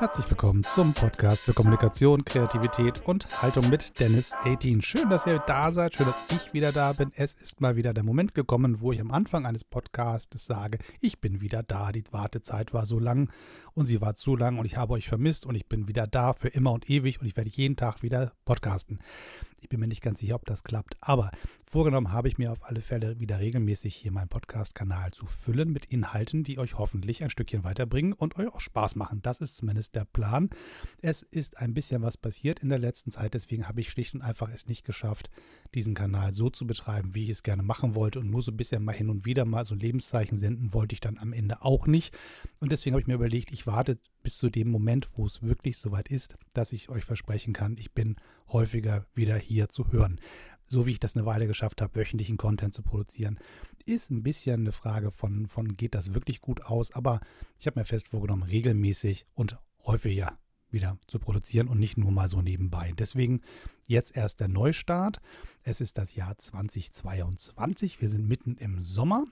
Herzlich willkommen zum Podcast für Kommunikation, Kreativität und Haltung mit Dennis 18. Schön, dass ihr da seid, schön, dass ich wieder da bin. Es ist mal wieder der Moment gekommen, wo ich am Anfang eines Podcasts sage, ich bin wieder da. Die Wartezeit war so lang und sie war zu lang und ich habe euch vermisst und ich bin wieder da für immer und ewig und ich werde jeden Tag wieder podcasten. Ich bin mir nicht ganz sicher, ob das klappt, aber vorgenommen habe ich mir auf alle Fälle wieder regelmäßig hier meinen Podcast-Kanal zu füllen mit Inhalten, die euch hoffentlich ein Stückchen weiterbringen und euch auch Spaß machen. Das ist zumindest der Plan. Es ist ein bisschen was passiert in der letzten Zeit, deswegen habe ich schlicht und einfach es nicht geschafft, diesen Kanal so zu betreiben, wie ich es gerne machen wollte und nur so ein bisschen mal hin und wieder mal so Lebenszeichen senden wollte ich dann am Ende auch nicht. Und deswegen habe ich mir überlegt, ich warte bis zu dem Moment, wo es wirklich soweit ist, dass ich euch versprechen kann, ich bin häufiger wieder hier zu hören. So wie ich das eine Weile geschafft habe, wöchentlichen Content zu produzieren, ist ein bisschen eine Frage von, von geht das wirklich gut aus, aber ich habe mir fest vorgenommen, regelmäßig und häufiger wieder zu produzieren und nicht nur mal so nebenbei. Deswegen jetzt erst der Neustart. Es ist das Jahr 2022. Wir sind mitten im Sommer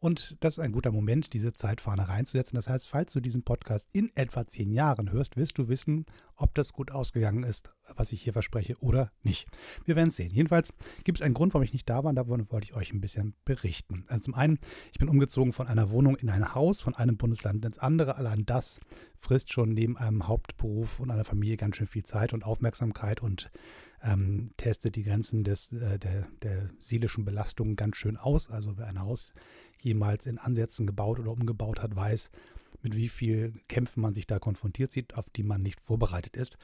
und das ist ein guter Moment, diese Zeitfahne reinzusetzen. Das heißt, falls du diesen Podcast in etwa zehn Jahren hörst, wirst du wissen, ob das gut ausgegangen ist, was ich hier verspreche oder nicht. Wir werden es sehen. Jedenfalls gibt es einen Grund, warum ich nicht da war und davon wollte ich euch ein bisschen berichten. Also zum einen, ich bin umgezogen von einer Wohnung in ein Haus, von einem Bundesland ins andere. Allein das frisst schon neben einem Hauptberuf und einer Familie ganz schön viel Zeit und Aufmerksamkeit und ähm, testet die Grenzen des, äh, der, der seelischen Belastung ganz schön aus. Also wer ein Haus jemals in Ansätzen gebaut oder umgebaut hat, weiß, mit wie viel Kämpfen man sich da konfrontiert sieht, auf die man nicht vorbereitet ist.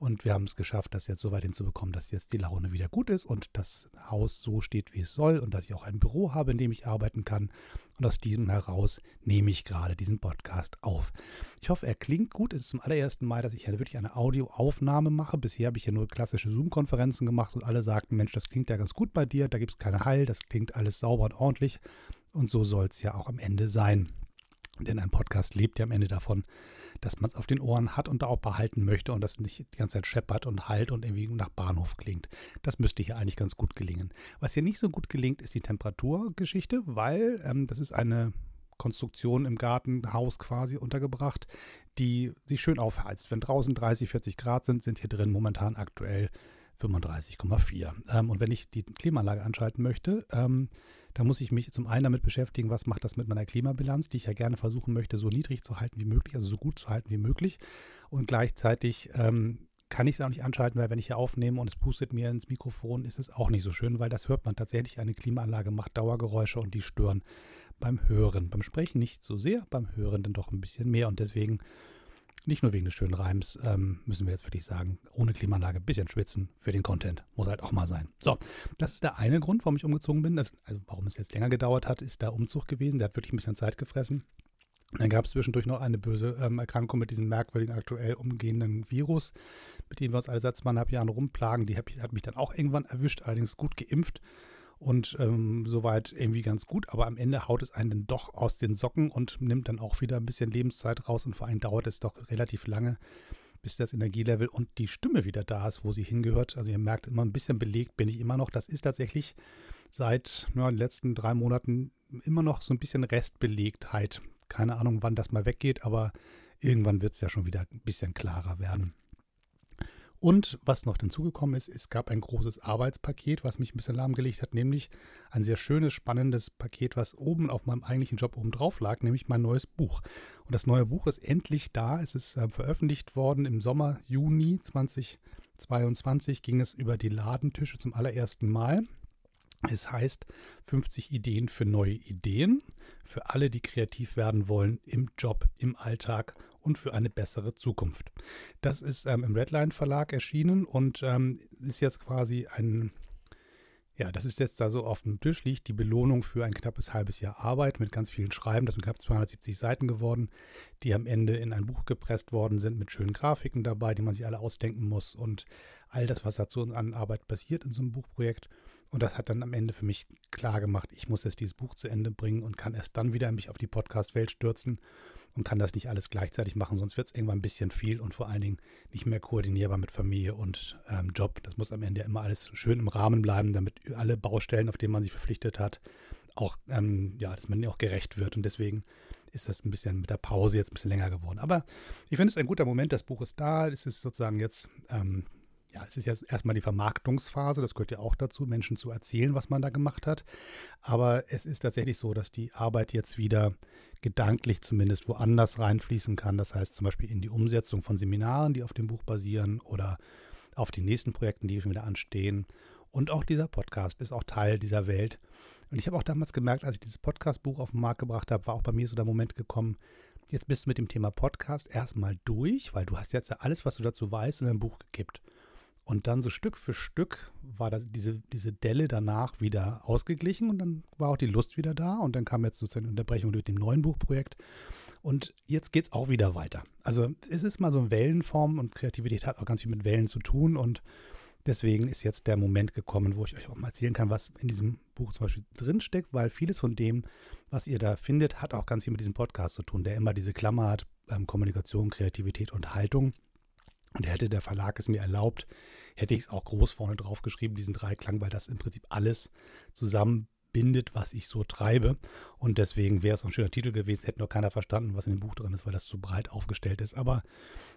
Und wir haben es geschafft, das jetzt so weit hinzubekommen, dass jetzt die Laune wieder gut ist und das Haus so steht, wie es soll und dass ich auch ein Büro habe, in dem ich arbeiten kann. Und aus diesem heraus nehme ich gerade diesen Podcast auf. Ich hoffe, er klingt gut. Es ist zum allerersten Mal, dass ich ja wirklich eine Audioaufnahme mache. Bisher habe ich ja nur klassische Zoom-Konferenzen gemacht und alle sagten, Mensch, das klingt ja ganz gut bei dir, da gibt es keine Hall, das klingt alles sauber und ordentlich. Und so soll es ja auch am Ende sein. Denn ein Podcast lebt ja am Ende davon, dass man es auf den Ohren hat und da auch behalten möchte und das nicht die ganze Zeit scheppert und halt und irgendwie nach Bahnhof klingt. Das müsste hier eigentlich ganz gut gelingen. Was hier nicht so gut gelingt, ist die Temperaturgeschichte, weil ähm, das ist eine Konstruktion im Gartenhaus quasi untergebracht, die sich schön aufheizt. Wenn draußen 30, 40 Grad sind, sind hier drin momentan aktuell 35,4. Ähm, und wenn ich die Klimaanlage anschalten möchte, ähm, dann muss ich mich zum einen damit beschäftigen, was macht das mit meiner Klimabilanz, die ich ja gerne versuchen möchte, so niedrig zu halten wie möglich, also so gut zu halten wie möglich. Und gleichzeitig ähm, kann ich es auch nicht anschalten, weil wenn ich hier aufnehme und es pustet mir ins Mikrofon, ist es auch nicht so schön, weil das hört man tatsächlich. Eine Klimaanlage macht Dauergeräusche und die stören beim Hören. Beim Sprechen nicht so sehr, beim Hören dann doch ein bisschen mehr. Und deswegen nicht nur wegen des schönen Reims, ähm, müssen wir jetzt wirklich sagen, ohne Klimaanlage ein bisschen schwitzen für den Content. Muss halt auch mal sein. So, das ist der eine Grund, warum ich umgezogen bin. Das, also warum es jetzt länger gedauert hat, ist der Umzug gewesen. Der hat wirklich ein bisschen Zeit gefressen. Dann gab es zwischendurch noch eine böse ähm, Erkrankung mit diesem merkwürdigen aktuell umgehenden Virus, mit dem wir uns alle seit zweieinhalb Jahren rumplagen. Die hat, hat mich dann auch irgendwann erwischt, allerdings gut geimpft und ähm, soweit irgendwie ganz gut, aber am Ende haut es einen dann doch aus den Socken und nimmt dann auch wieder ein bisschen Lebenszeit raus und vor allem dauert es doch relativ lange, bis das Energielevel und die Stimme wieder da ist, wo sie hingehört. Also ihr merkt immer ein bisschen belegt bin ich immer noch. Das ist tatsächlich seit ja, den letzten drei Monaten immer noch so ein bisschen Restbelegtheit. Keine Ahnung, wann das mal weggeht, aber irgendwann wird es ja schon wieder ein bisschen klarer werden. Und was noch hinzugekommen ist, es gab ein großes Arbeitspaket, was mich ein bisschen lahmgelegt hat, nämlich ein sehr schönes, spannendes Paket, was oben auf meinem eigentlichen Job oben drauf lag, nämlich mein neues Buch. Und das neue Buch ist endlich da. Es ist äh, veröffentlicht worden im Sommer, Juni 2022 ging es über die Ladentische zum allerersten Mal. Es heißt 50 Ideen für neue Ideen, für alle, die kreativ werden wollen im Job, im Alltag und für eine bessere Zukunft. Das ist ähm, im Redline Verlag erschienen und ähm, ist jetzt quasi ein, ja, das ist jetzt da so auf dem Tisch liegt, die Belohnung für ein knappes halbes Jahr Arbeit mit ganz vielen Schreiben. Das sind knapp 270 Seiten geworden, die am Ende in ein Buch gepresst worden sind mit schönen Grafiken dabei, die man sich alle ausdenken muss und all das, was dazu an Arbeit passiert in so einem Buchprojekt. Und das hat dann am Ende für mich klar gemacht, ich muss jetzt dieses Buch zu Ende bringen und kann erst dann wieder mich auf die Podcast-Welt stürzen und kann das nicht alles gleichzeitig machen, sonst wird es irgendwann ein bisschen viel und vor allen Dingen nicht mehr koordinierbar mit Familie und ähm, Job. Das muss am Ende immer alles schön im Rahmen bleiben, damit alle Baustellen, auf denen man sich verpflichtet hat, auch, ähm, ja, dass man auch gerecht wird. Und deswegen ist das ein bisschen mit der Pause jetzt ein bisschen länger geworden. Aber ich finde es ein guter Moment, das Buch ist da, es ist sozusagen jetzt, ähm, ja, es ist jetzt erstmal die Vermarktungsphase, das gehört ja auch dazu, Menschen zu erzählen, was man da gemacht hat. Aber es ist tatsächlich so, dass die Arbeit jetzt wieder gedanklich zumindest woanders reinfließen kann. Das heißt zum Beispiel in die Umsetzung von Seminaren, die auf dem Buch basieren oder auf die nächsten Projekten, die schon wieder anstehen. Und auch dieser Podcast ist auch Teil dieser Welt. Und ich habe auch damals gemerkt, als ich dieses Podcast-Buch auf den Markt gebracht habe, war auch bei mir so der Moment gekommen, jetzt bist du mit dem Thema Podcast erstmal durch, weil du hast jetzt ja alles, was du dazu weißt, in dein Buch gekippt. Und dann so Stück für Stück war das, diese, diese Delle danach wieder ausgeglichen und dann war auch die Lust wieder da und dann kam jetzt sozusagen eine Unterbrechung durch dem neuen Buchprojekt. Und jetzt geht es auch wieder weiter. Also es ist mal so eine Wellenform und Kreativität hat auch ganz viel mit Wellen zu tun und Deswegen ist jetzt der Moment gekommen, wo ich euch auch mal erzählen kann, was in diesem Buch zum Beispiel drinsteckt, weil vieles von dem, was ihr da findet, hat auch ganz viel mit diesem Podcast zu tun, der immer diese Klammer hat, ähm, Kommunikation, Kreativität und Haltung. Und hätte der Verlag es mir erlaubt, hätte ich es auch groß vorne drauf geschrieben, diesen Dreiklang, weil das im Prinzip alles zusammen bindet, was ich so treibe. Und deswegen wäre es ein schöner Titel gewesen, hätte nur keiner verstanden, was in dem Buch drin ist, weil das zu breit aufgestellt ist. Aber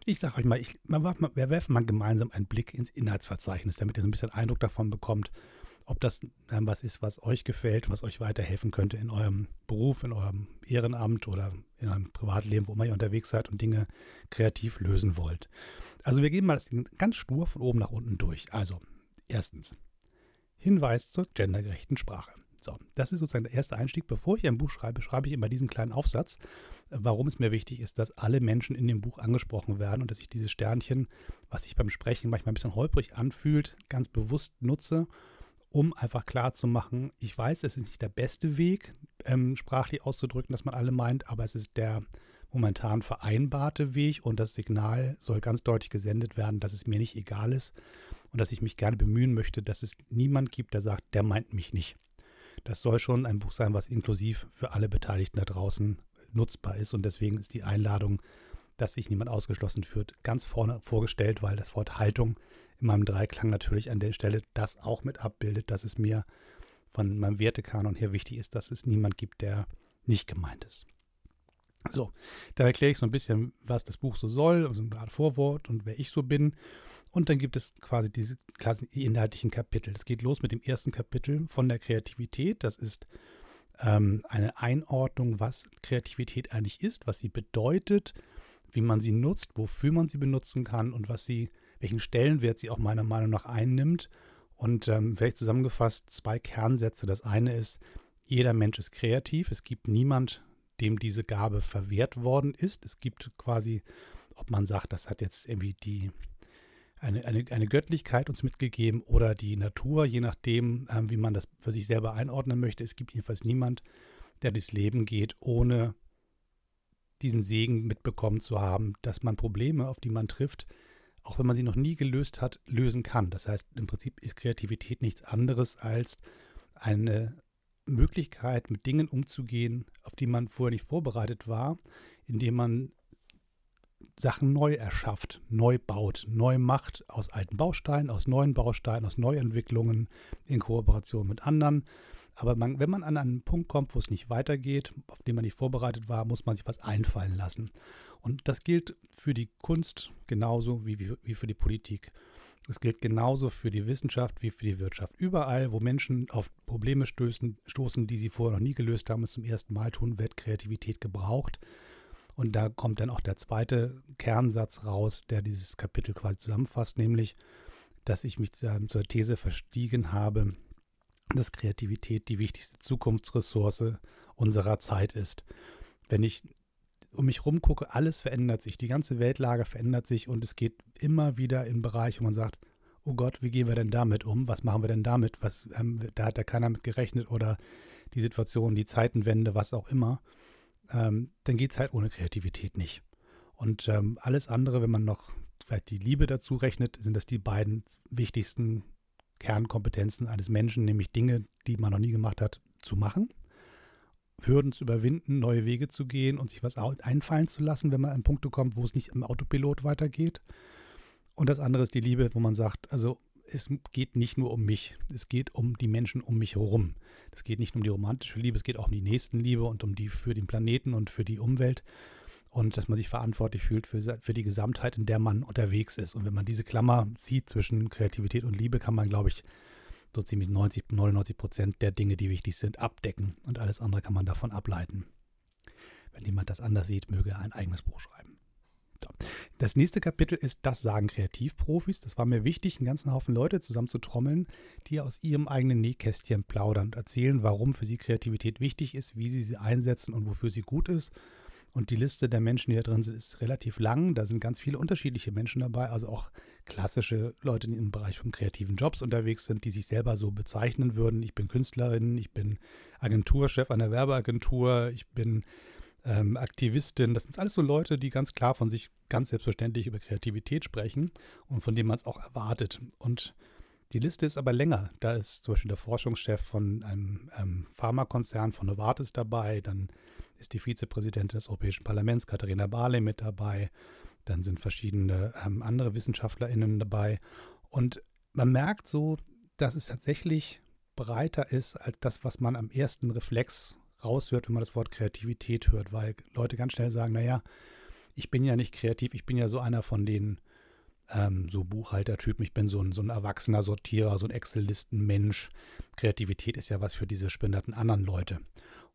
ich sage euch mal, ich, wir werfen mal gemeinsam einen Blick ins Inhaltsverzeichnis, damit ihr so ein bisschen Eindruck davon bekommt, ob das ähm, was ist, was euch gefällt, was euch weiterhelfen könnte in eurem Beruf, in eurem Ehrenamt oder in eurem Privatleben, wo immer ihr unterwegs seid und Dinge kreativ lösen wollt. Also wir gehen mal das ganz stur von oben nach unten durch. Also, erstens, Hinweis zur gendergerechten Sprache. So, das ist sozusagen der erste Einstieg. Bevor ich ein Buch schreibe, schreibe ich immer diesen kleinen Aufsatz, warum es mir wichtig ist, dass alle Menschen in dem Buch angesprochen werden und dass ich dieses Sternchen, was sich beim Sprechen manchmal ein bisschen holprig anfühlt, ganz bewusst nutze, um einfach klar zu machen, ich weiß, es ist nicht der beste Weg, ähm, sprachlich auszudrücken, dass man alle meint, aber es ist der momentan vereinbarte Weg und das Signal soll ganz deutlich gesendet werden, dass es mir nicht egal ist und dass ich mich gerne bemühen möchte, dass es niemand gibt, der sagt, der meint mich nicht. Das soll schon ein Buch sein, was inklusiv für alle Beteiligten da draußen nutzbar ist. Und deswegen ist die Einladung, dass sich niemand ausgeschlossen führt, ganz vorne vorgestellt, weil das Wort Haltung in meinem Dreiklang natürlich an der Stelle das auch mit abbildet, dass es mir von meinem Wertekanon her wichtig ist, dass es niemand gibt, der nicht gemeint ist. So, dann erkläre ich so ein bisschen, was das Buch so soll, also eine Art Vorwort und wer ich so bin. Und dann gibt es quasi diese klassen inhaltlichen Kapitel. Es geht los mit dem ersten Kapitel von der Kreativität. Das ist ähm, eine Einordnung, was Kreativität eigentlich ist, was sie bedeutet, wie man sie nutzt, wofür man sie benutzen kann und was sie, welchen Stellenwert sie auch meiner Meinung nach einnimmt. Und ähm, vielleicht zusammengefasst zwei Kernsätze. Das eine ist, jeder Mensch ist kreativ. Es gibt niemand, dem diese Gabe verwehrt worden ist. Es gibt quasi, ob man sagt, das hat jetzt irgendwie die eine, eine, eine Göttlichkeit uns mitgegeben oder die Natur, je nachdem, ähm, wie man das für sich selber einordnen möchte. Es gibt jedenfalls niemand, der durchs Leben geht, ohne diesen Segen mitbekommen zu haben, dass man Probleme, auf die man trifft, auch wenn man sie noch nie gelöst hat, lösen kann. Das heißt, im Prinzip ist Kreativität nichts anderes als eine Möglichkeit, mit Dingen umzugehen, auf die man vorher nicht vorbereitet war, indem man Sachen neu erschafft, neu baut, neu macht aus alten Bausteinen, aus neuen Bausteinen, aus Neuentwicklungen in Kooperation mit anderen. Aber man, wenn man an einen Punkt kommt, wo es nicht weitergeht, auf den man nicht vorbereitet war, muss man sich was einfallen lassen. Und das gilt für die Kunst genauso wie, wie, wie für die Politik. Es gilt genauso für die Wissenschaft wie für die Wirtschaft. Überall, wo Menschen auf Probleme stößen, stoßen, die sie vorher noch nie gelöst haben, es zum ersten Mal tun, wird Kreativität gebraucht. Und da kommt dann auch der zweite Kernsatz raus, der dieses Kapitel quasi zusammenfasst, nämlich, dass ich mich zur These verstiegen habe, dass Kreativität die wichtigste Zukunftsressource unserer Zeit ist. Wenn ich um mich herum gucke, alles verändert sich, die ganze Weltlage verändert sich und es geht immer wieder in Bereich, wo man sagt, oh Gott, wie gehen wir denn damit um? Was machen wir denn damit? Was, ähm, da hat ja keiner mit gerechnet oder die Situation, die Zeitenwende, was auch immer ähm, dann geht es halt ohne Kreativität nicht. Und ähm, alles andere, wenn man noch vielleicht die Liebe dazu rechnet, sind das die beiden wichtigsten Kernkompetenzen eines Menschen, nämlich Dinge, die man noch nie gemacht hat, zu machen, Hürden zu überwinden, neue Wege zu gehen und sich was einfallen zu lassen, wenn man an Punkte kommt, wo es nicht im Autopilot weitergeht. Und das andere ist die Liebe, wo man sagt, also es geht nicht nur um mich, es geht um die Menschen um mich herum. Es geht nicht nur um die romantische Liebe, es geht auch um die Nächstenliebe und um die für den Planeten und für die Umwelt und dass man sich verantwortlich fühlt für, für die Gesamtheit, in der man unterwegs ist. Und wenn man diese Klammer zieht zwischen Kreativität und Liebe, kann man, glaube ich, so ziemlich 90, 99 Prozent der Dinge, die wichtig sind, abdecken. Und alles andere kann man davon ableiten. Wenn jemand das anders sieht, möge er ein eigenes Buch schreiben. Das nächste Kapitel ist Das sagen Kreativprofis. Das war mir wichtig, einen ganzen Haufen Leute zusammen zu trommeln, die aus ihrem eigenen Nähkästchen plaudern und erzählen, warum für sie Kreativität wichtig ist, wie sie sie einsetzen und wofür sie gut ist. Und die Liste der Menschen, die da drin sind, ist relativ lang. Da sind ganz viele unterschiedliche Menschen dabei, also auch klassische Leute, die im Bereich von kreativen Jobs unterwegs sind, die sich selber so bezeichnen würden. Ich bin Künstlerin, ich bin Agenturchef einer Werbeagentur, ich bin ähm, Aktivistin. Das sind alles so Leute, die ganz klar von sich ganz selbstverständlich über Kreativität sprechen und von denen man es auch erwartet. Und die Liste ist aber länger. Da ist zum Beispiel der Forschungschef von einem ähm, Pharmakonzern von Novartis dabei. Dann ist die Vizepräsidentin des Europäischen Parlaments, Katharina Barley, mit dabei. Dann sind verschiedene ähm, andere WissenschaftlerInnen dabei. Und man merkt so, dass es tatsächlich breiter ist als das, was man am ersten Reflex raushört, wenn man das Wort Kreativität hört, weil Leute ganz schnell sagen, naja, ich bin ja nicht kreativ, ich bin ja so einer von den ähm, so Buchhaltertypen, ich bin so ein, so ein erwachsener Sortierer, so ein Excel-Listen-Mensch. Kreativität ist ja was für diese spinnerten anderen Leute.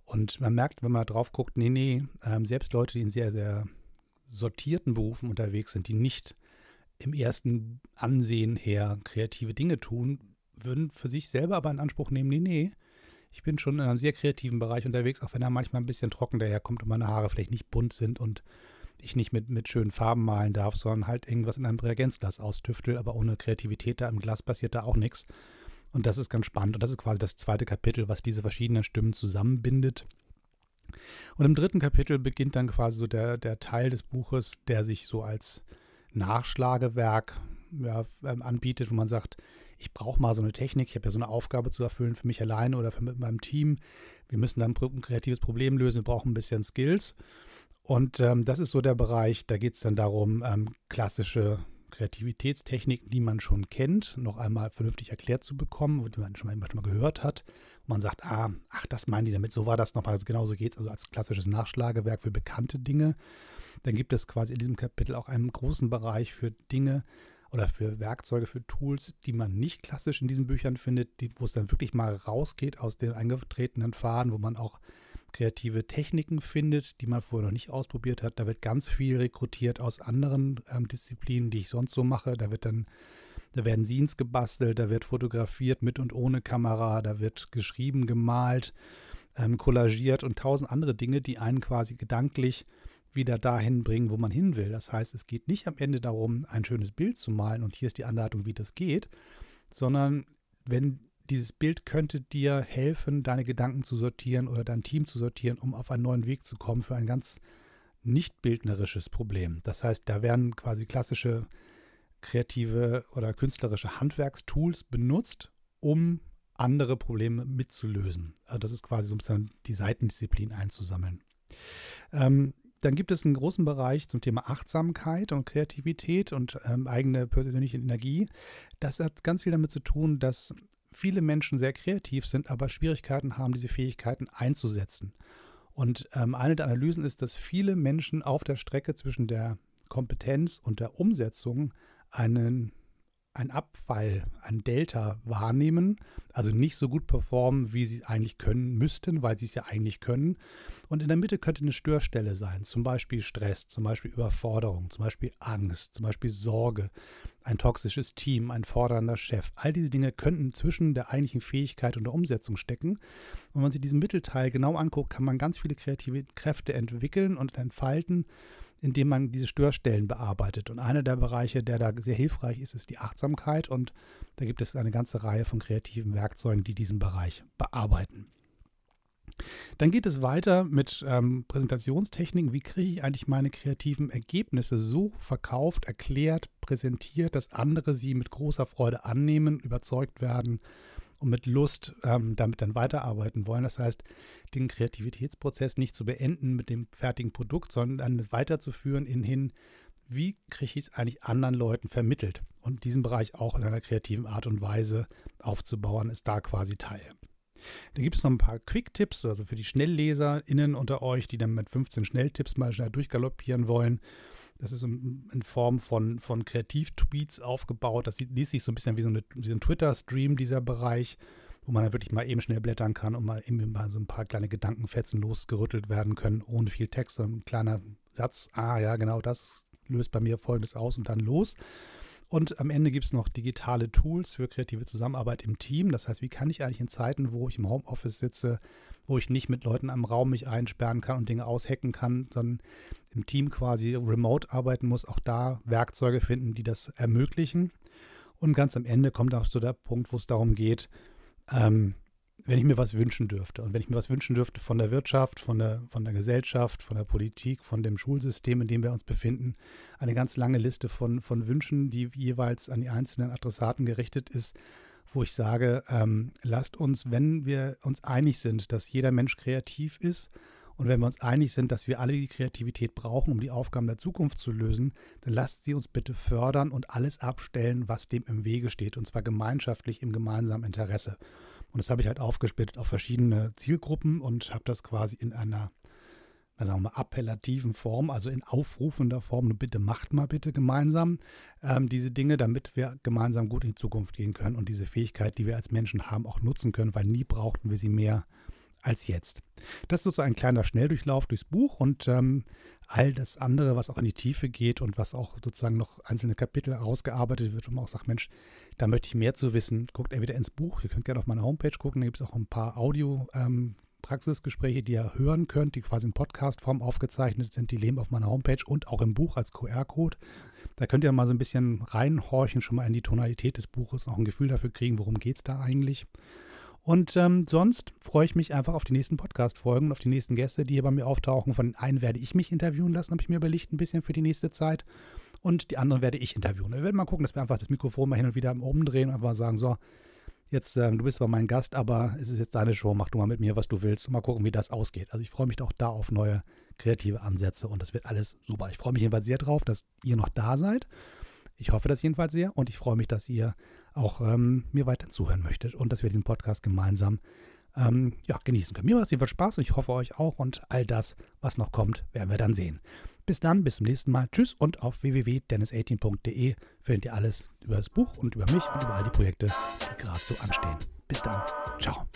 Und man merkt, wenn man drauf guckt, nee, nee, ähm, selbst Leute, die in sehr, sehr sortierten Berufen unterwegs sind, die nicht im ersten Ansehen her kreative Dinge tun, würden für sich selber aber in Anspruch nehmen, nee, nee, ich bin schon in einem sehr kreativen Bereich unterwegs, auch wenn er manchmal ein bisschen trocken daherkommt und meine Haare vielleicht nicht bunt sind und ich nicht mit, mit schönen Farben malen darf, sondern halt irgendwas in einem Reagenzglas austüftel, aber ohne Kreativität da im Glas passiert da auch nichts. Und das ist ganz spannend. Und das ist quasi das zweite Kapitel, was diese verschiedenen Stimmen zusammenbindet. Und im dritten Kapitel beginnt dann quasi so der, der Teil des Buches, der sich so als Nachschlagewerk ja, ähm, anbietet, wo man sagt, ich brauche mal so eine Technik, ich habe ja so eine Aufgabe zu erfüllen für mich alleine oder für mit meinem Team. Wir müssen dann ein kreatives Problem lösen, wir brauchen ein bisschen Skills. Und ähm, das ist so der Bereich, da geht es dann darum, ähm, klassische Kreativitätstechniken, die man schon kennt, noch einmal vernünftig erklärt zu bekommen, die man schon mal, gehört hat. Und man sagt, ah, ach, das meinen die damit, so war das nochmal, also genauso geht es, also als klassisches Nachschlagewerk für bekannte Dinge. Dann gibt es quasi in diesem Kapitel auch einen großen Bereich für Dinge, oder für Werkzeuge, für Tools, die man nicht klassisch in diesen Büchern findet, die, wo es dann wirklich mal rausgeht aus den eingetretenen Faden, wo man auch kreative Techniken findet, die man vorher noch nicht ausprobiert hat. Da wird ganz viel rekrutiert aus anderen ähm, Disziplinen, die ich sonst so mache. Da wird dann, da werden Scenes gebastelt, da wird fotografiert mit und ohne Kamera, da wird geschrieben, gemalt, ähm, kollagiert und tausend andere Dinge, die einen quasi gedanklich wieder dahin bringen, wo man hin will. Das heißt, es geht nicht am Ende darum, ein schönes Bild zu malen und hier ist die Anleitung, wie das geht, sondern wenn dieses Bild könnte dir helfen, deine Gedanken zu sortieren oder dein Team zu sortieren, um auf einen neuen Weg zu kommen für ein ganz nicht bildnerisches Problem. Das heißt, da werden quasi klassische kreative oder künstlerische Handwerkstools benutzt, um andere Probleme mitzulösen. Also das ist quasi so ein bisschen die Seitendisziplin einzusammeln. Ähm, dann gibt es einen großen Bereich zum Thema Achtsamkeit und Kreativität und ähm, eigene persönliche Energie. Das hat ganz viel damit zu tun, dass viele Menschen sehr kreativ sind, aber Schwierigkeiten haben, diese Fähigkeiten einzusetzen. Und ähm, eine der Analysen ist, dass viele Menschen auf der Strecke zwischen der Kompetenz und der Umsetzung einen ein Abfall, ein Delta wahrnehmen, also nicht so gut performen, wie sie eigentlich können müssten, weil sie es ja eigentlich können. Und in der Mitte könnte eine Störstelle sein, zum Beispiel Stress, zum Beispiel Überforderung, zum Beispiel Angst, zum Beispiel Sorge, ein toxisches Team, ein fordernder Chef. All diese Dinge könnten zwischen der eigentlichen Fähigkeit und der Umsetzung stecken. Und wenn man sich diesen Mittelteil genau anguckt, kann man ganz viele kreative Kräfte entwickeln und entfalten indem man diese Störstellen bearbeitet. Und einer der Bereiche, der da sehr hilfreich ist, ist die Achtsamkeit. Und da gibt es eine ganze Reihe von kreativen Werkzeugen, die diesen Bereich bearbeiten. Dann geht es weiter mit ähm, Präsentationstechniken. Wie kriege ich eigentlich meine kreativen Ergebnisse so verkauft, erklärt, präsentiert, dass andere sie mit großer Freude annehmen, überzeugt werden und mit Lust ähm, damit dann weiterarbeiten wollen. Das heißt, den Kreativitätsprozess nicht zu beenden mit dem fertigen Produkt, sondern dann weiterzuführen in hin, wie kriege ich es eigentlich anderen Leuten vermittelt? Und diesen Bereich auch in einer kreativen Art und Weise aufzubauen, ist da quasi Teil. Da gibt es noch ein paar Quick-Tipps, also für die SchnellleserInnen unter euch, die dann mit 15 Schnelltipps mal schnell durchgaloppieren wollen. Das ist in Form von, von Kreativ-Tweets aufgebaut. Das liest sich so ein bisschen wie so, eine, wie so ein Twitter-Stream, dieser Bereich, wo man dann wirklich mal eben schnell blättern kann und mal eben mal so ein paar kleine Gedankenfetzen losgerüttelt werden können, ohne viel Text, sondern ein kleiner Satz. Ah, ja, genau, das löst bei mir Folgendes aus und dann los. Und am Ende gibt es noch digitale Tools für kreative Zusammenarbeit im Team. Das heißt, wie kann ich eigentlich in Zeiten, wo ich im Homeoffice sitze, wo ich nicht mit Leuten am Raum mich einsperren kann und Dinge aushacken kann, sondern im Team quasi remote arbeiten muss, auch da Werkzeuge finden, die das ermöglichen. Und ganz am Ende kommt auch so der Punkt, wo es darum geht, ähm, wenn ich mir was wünschen dürfte und wenn ich mir was wünschen dürfte von der Wirtschaft, von der, von der Gesellschaft, von der Politik, von dem Schulsystem, in dem wir uns befinden, eine ganz lange Liste von, von Wünschen, die jeweils an die einzelnen Adressaten gerichtet ist, wo ich sage, ähm, lasst uns, wenn wir uns einig sind, dass jeder Mensch kreativ ist und wenn wir uns einig sind, dass wir alle die Kreativität brauchen, um die Aufgaben der Zukunft zu lösen, dann lasst sie uns bitte fördern und alles abstellen, was dem im Wege steht, und zwar gemeinschaftlich im gemeinsamen Interesse. Und das habe ich halt aufgesplittet auf verschiedene Zielgruppen und habe das quasi in einer, sagen wir mal, appellativen Form, also in aufrufender Form, bitte macht mal bitte gemeinsam ähm, diese Dinge, damit wir gemeinsam gut in die Zukunft gehen können und diese Fähigkeit, die wir als Menschen haben, auch nutzen können, weil nie brauchten wir sie mehr als jetzt. Das ist sozusagen ein kleiner Schnelldurchlauf durchs Buch und ähm, all das andere, was auch in die Tiefe geht und was auch sozusagen noch einzelne Kapitel ausgearbeitet wird, wo man auch sagt, Mensch, da möchte ich mehr zu wissen, guckt entweder ins Buch, ihr könnt gerne auf meiner Homepage gucken, da gibt es auch ein paar Audio- ähm, Praxisgespräche, die ihr hören könnt, die quasi in Podcast-Form aufgezeichnet sind. Die leben auf meiner Homepage und auch im Buch als QR-Code. Da könnt ihr mal so ein bisschen reinhorchen, schon mal in die Tonalität des Buches, auch ein Gefühl dafür kriegen, worum geht es da eigentlich. Und ähm, sonst freue ich mich einfach auf die nächsten Podcast-Folgen und auf die nächsten Gäste, die hier bei mir auftauchen. Von den einen werde ich mich interviewen lassen, habe ich mir überlegt, ein bisschen für die nächste Zeit. Und die anderen werde ich interviewen. Wir werden mal gucken, dass wir einfach das Mikrofon mal hin und wieder umdrehen und einfach sagen, so, jetzt, ähm, du bist zwar mein Gast, aber es ist jetzt deine Show, mach du mal mit mir, was du willst und mal gucken, wie das ausgeht. Also ich freue mich auch da auf neue kreative Ansätze und das wird alles super. Ich freue mich jedenfalls sehr drauf, dass ihr noch da seid. Ich hoffe das jedenfalls sehr und ich freue mich, dass ihr auch ähm, mir weiter zuhören möchtet und dass wir diesen Podcast gemeinsam ähm, ja, genießen können. Mir macht es jedenfalls Spaß und ich hoffe euch auch und all das, was noch kommt, werden wir dann sehen. Bis dann, bis zum nächsten Mal. Tschüss und auf www.dennis18.de findet ihr alles über das Buch und über mich und über all die Projekte, die gerade so anstehen. Bis dann. Ciao.